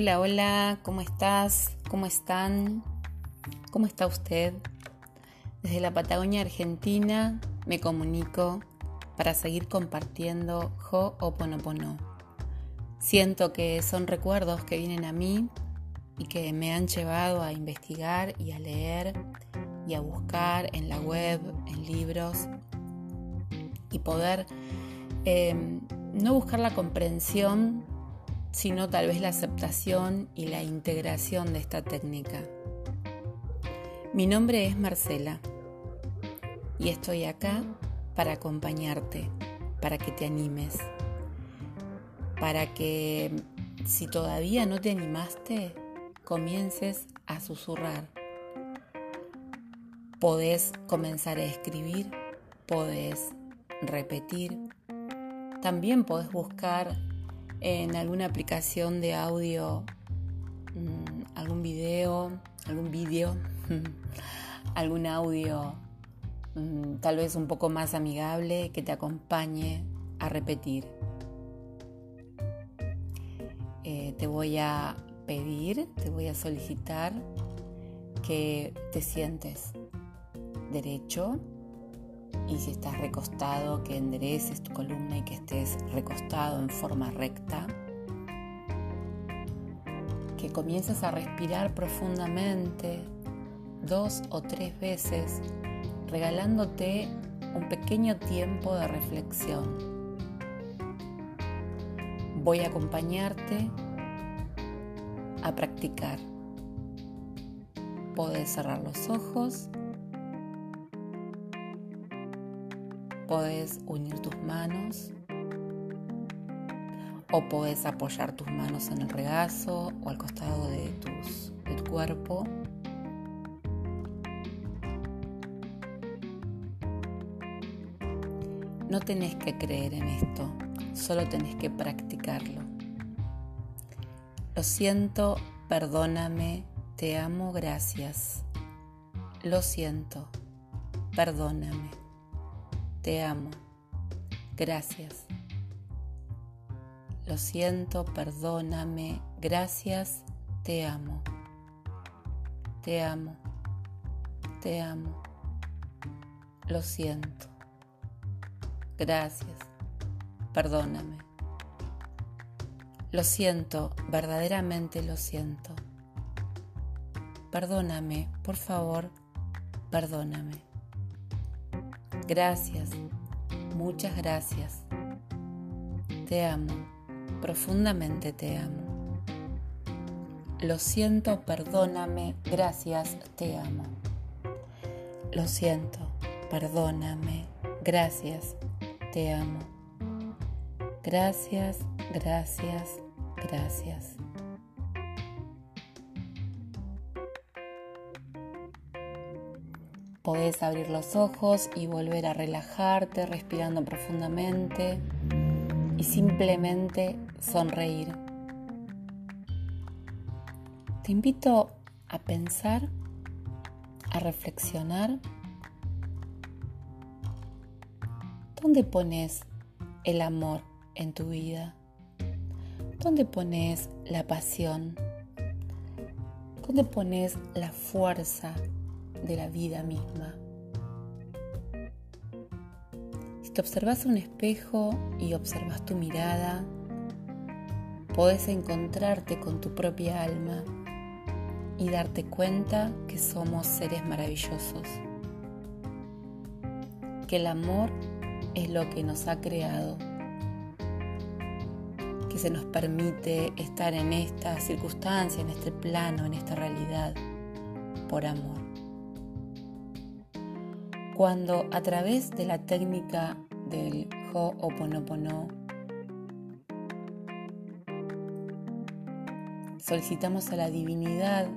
Hola, hola, ¿cómo estás? ¿Cómo están? ¿Cómo está usted? Desde la Patagonia Argentina me comunico para seguir compartiendo Ho'oponopono. Siento que son recuerdos que vienen a mí y que me han llevado a investigar y a leer y a buscar en la web, en libros y poder eh, no buscar la comprensión sino tal vez la aceptación y la integración de esta técnica. Mi nombre es Marcela y estoy acá para acompañarte, para que te animes, para que si todavía no te animaste, comiences a susurrar. Podés comenzar a escribir, podés repetir, también podés buscar en alguna aplicación de audio, mm, algún video, algún vídeo, algún audio mm, tal vez un poco más amigable que te acompañe a repetir. Eh, te voy a pedir, te voy a solicitar que te sientes derecho y si estás recostado, que endereces tu columna y que estés recostado en forma recta. Que comiences a respirar profundamente dos o tres veces, regalándote un pequeño tiempo de reflexión. Voy a acompañarte a practicar. Puedes cerrar los ojos Puedes unir tus manos o puedes apoyar tus manos en el regazo o al costado de, tus, de tu cuerpo. No tenés que creer en esto, solo tenés que practicarlo. Lo siento, perdóname, te amo, gracias. Lo siento, perdóname. Te amo. Gracias. Lo siento, perdóname. Gracias. Te amo. Te amo. Te amo. Lo siento. Gracias. Perdóname. Lo siento, verdaderamente lo siento. Perdóname, por favor, perdóname. Gracias, muchas gracias. Te amo, profundamente te amo. Lo siento, perdóname, gracias, te amo. Lo siento, perdóname, gracias, te amo. Gracias, gracias, gracias. Podés abrir los ojos y volver a relajarte respirando profundamente y simplemente sonreír. Te invito a pensar, a reflexionar. ¿Dónde pones el amor en tu vida? ¿Dónde pones la pasión? ¿Dónde pones la fuerza de la vida misma. Si te observas un espejo y observas tu mirada, puedes encontrarte con tu propia alma y darte cuenta que somos seres maravillosos, que el amor es lo que nos ha creado, que se nos permite estar en esta circunstancia, en este plano, en esta realidad, por amor cuando a través de la técnica del Ho'oponopono solicitamos a la divinidad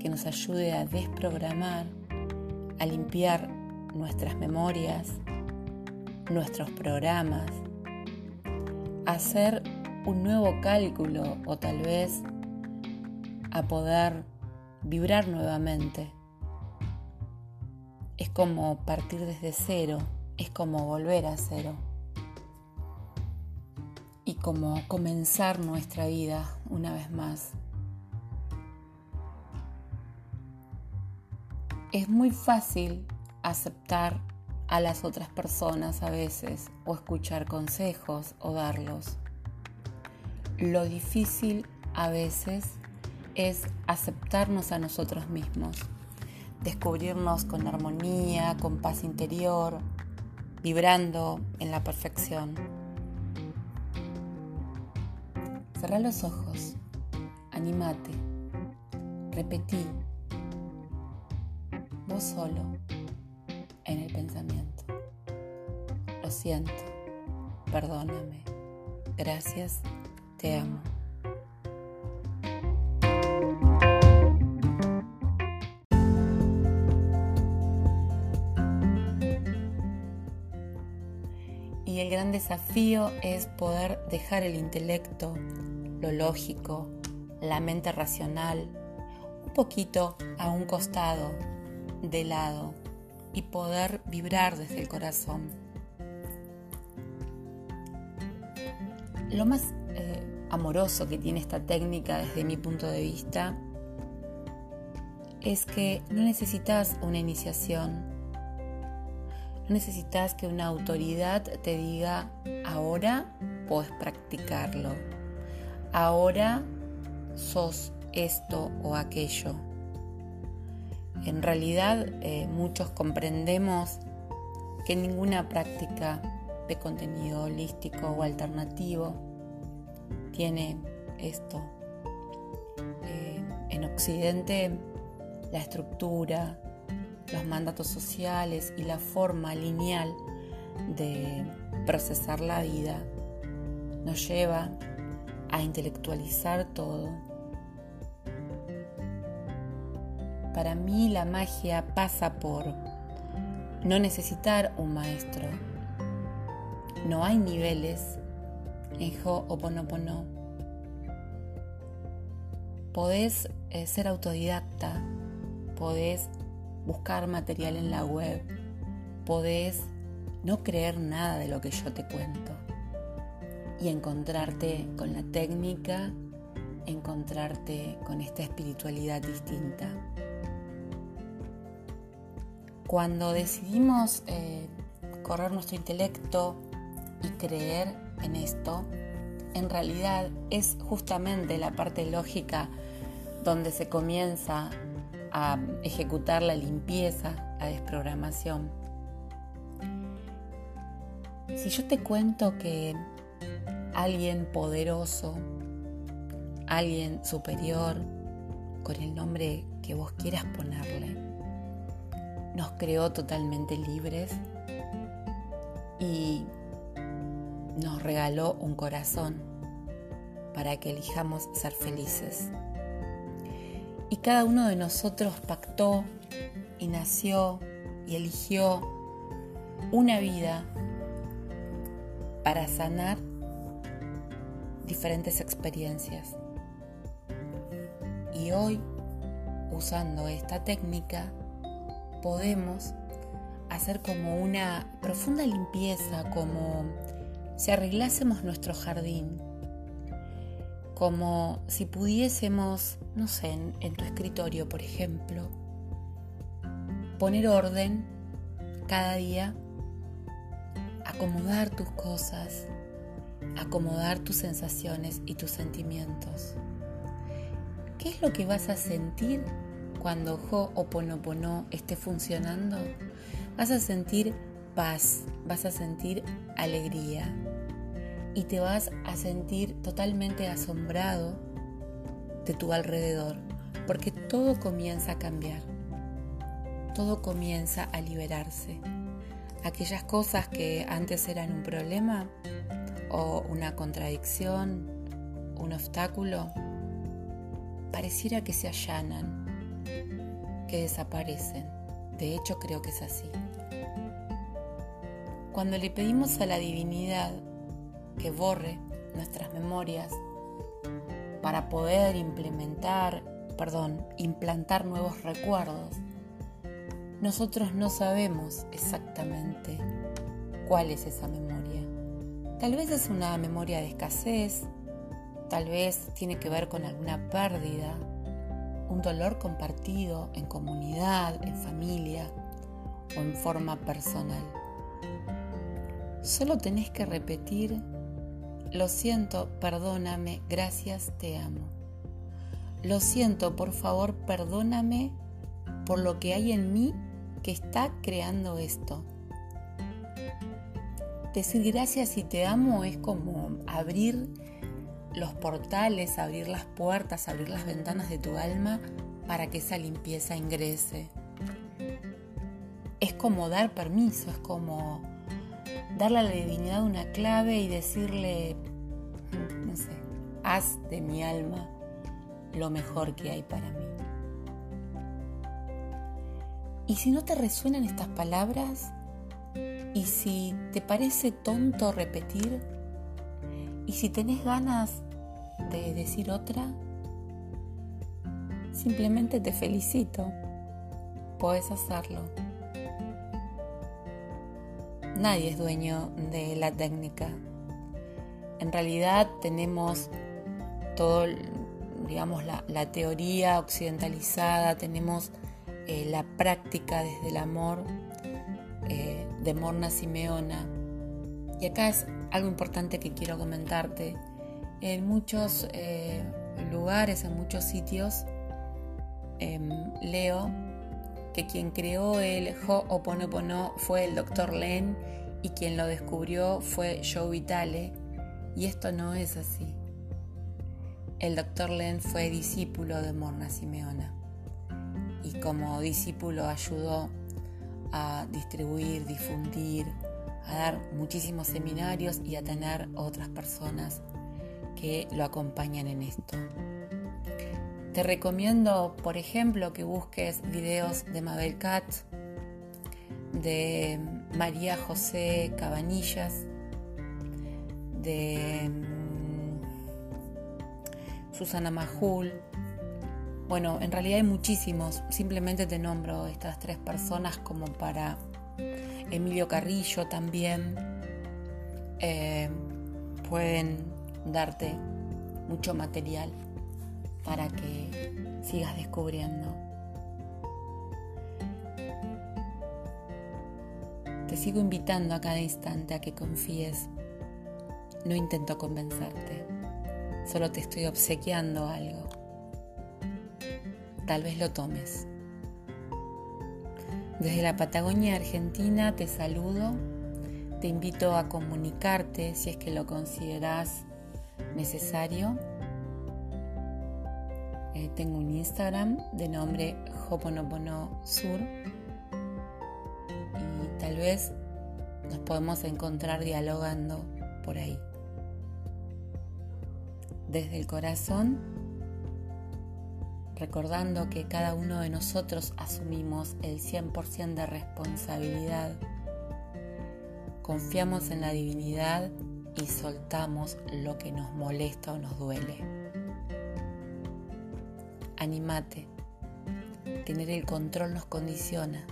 que nos ayude a desprogramar, a limpiar nuestras memorias, nuestros programas, a hacer un nuevo cálculo o tal vez a poder vibrar nuevamente es como partir desde cero, es como volver a cero. Y como comenzar nuestra vida una vez más. Es muy fácil aceptar a las otras personas a veces o escuchar consejos o darlos. Lo difícil a veces es aceptarnos a nosotros mismos descubrirnos con armonía, con paz interior, vibrando en la perfección. Cerra los ojos, animate, repetí, vos solo en el pensamiento. Lo siento, perdóname, gracias, te amo. Desafío es poder dejar el intelecto, lo lógico, la mente racional, un poquito a un costado, de lado y poder vibrar desde el corazón. Lo más eh, amoroso que tiene esta técnica desde mi punto de vista es que no necesitas una iniciación, no necesitas que una autoridad te diga ahora puedes practicarlo, ahora sos esto o aquello en realidad eh, muchos comprendemos que ninguna práctica de contenido holístico o alternativo tiene esto. Eh, en Occidente la estructura, los mandatos sociales y la forma lineal de procesar la vida nos lleva a intelectualizar todo Para mí la magia pasa por no necesitar un maestro. No hay niveles en Ho'oponopono. Podés eh, ser autodidacta, podés buscar material en la web, podés no creer nada de lo que yo te cuento y encontrarte con la técnica, encontrarte con esta espiritualidad distinta. Cuando decidimos eh, correr nuestro intelecto y creer en esto, en realidad es justamente la parte lógica donde se comienza a ejecutar la limpieza, la desprogramación. Si yo te cuento que alguien poderoso, alguien superior, con el nombre que vos quieras ponerle, nos creó totalmente libres y nos regaló un corazón para que elijamos ser felices. Y cada uno de nosotros pactó y nació y eligió una vida para sanar diferentes experiencias. Y hoy, usando esta técnica, podemos hacer como una profunda limpieza, como si arreglásemos nuestro jardín, como si pudiésemos, no sé, en, tu escritorio, por ejemplo, poner orden cada día, acomodar tus cosas, acomodar tus sensaciones y tus sentimientos. ¿Qué es lo que vas a sentir cuando Ho'oponopono esté funcionando, vas a sentir paz, vas a sentir alegría y te vas a sentir totalmente asombrado de tu alrededor, porque todo comienza a cambiar, todo comienza a liberarse. Aquellas cosas que antes eran un problema o una contradicción, un obstáculo, pareciera que se allanan que desaparecen. De hecho, creo que es así. Cuando le pedimos a la divinidad que borre nuestras memorias para poder implementar, perdón, implantar nuevos recuerdos, nosotros no sabemos exactamente cuál es esa memoria. Tal vez es una memoria de escasez, tal vez tiene que ver con alguna pérdida, un dolor compartido en comunidad, en familia o en forma personal. Solo tenés que repetir, lo siento, perdóname, gracias, te amo. Lo siento, por favor, perdóname por lo que hay en mí que está creando esto. Decir gracias y te amo es como abrir los portales, abrir las puertas, abrir las ventanas de tu alma para que esa limpieza ingrese. Es como dar permiso, es como darle a la divinidad una clave y decirle, no sé, haz de mi alma lo mejor que hay para mí. Y si no te resuenan estas palabras, y si te parece tonto repetir, y si tenés ganas de decir otra, simplemente te felicito. Puedes hacerlo. Nadie es dueño de la técnica. En realidad tenemos todo, digamos, la, teoría occidentalizada, tenemos eh, la práctica desde el amor eh, de Morna Simeona. Y acá es algo importante que quiero comentarte. En muchos eh, lugares, en muchos sitios, em, leo que quien creó el Ho'oponopono fue el Dr. Len y quien lo descubrió fue Joe Vitale. Y esto no es así. El Dr. Len fue discípulo de Morna Simeona y como discípulo ayudó a distribuir, difundir, a dar muchísimos seminarios y a tener otras personas que lo acompañan en esto. Te recomiendo, por ejemplo, que busques videos de Mabel Cat, de María José Cabanillas, de mm, Susana Majul. Bueno, en realidad hay muchísimos, simplemente te nombro estas tres personas como para Emilio Carrillo también, eh, pueden darte mucho material para que sigas descubriendo. Te sigo invitando a cada instante a que confíes. No intento convencerte, solo te estoy obsequiando algo. Tal vez lo tomes. Desde la Patagonia Argentina te saludo, te invito a comunicarte si es que lo consideras necesario. Tengo un Instagram de nombre Hoponopono Sur y tal vez nos podemos encontrar dialogando por ahí. Desde el corazón recordando que cada uno de nosotros asumimos el 100% de responsabilidad, confiamos en la divinidad y soltamos lo que nos molesta o nos duele. Animate, tener el control nos condiciona,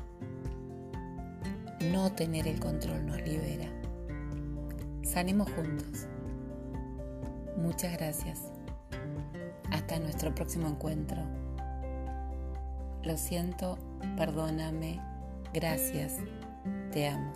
no tener el control nos libera. Sanemos juntos. Muchas gracias. Hasta nuestro próximo encuentro. Lo siento, perdóname, gracias, te amo.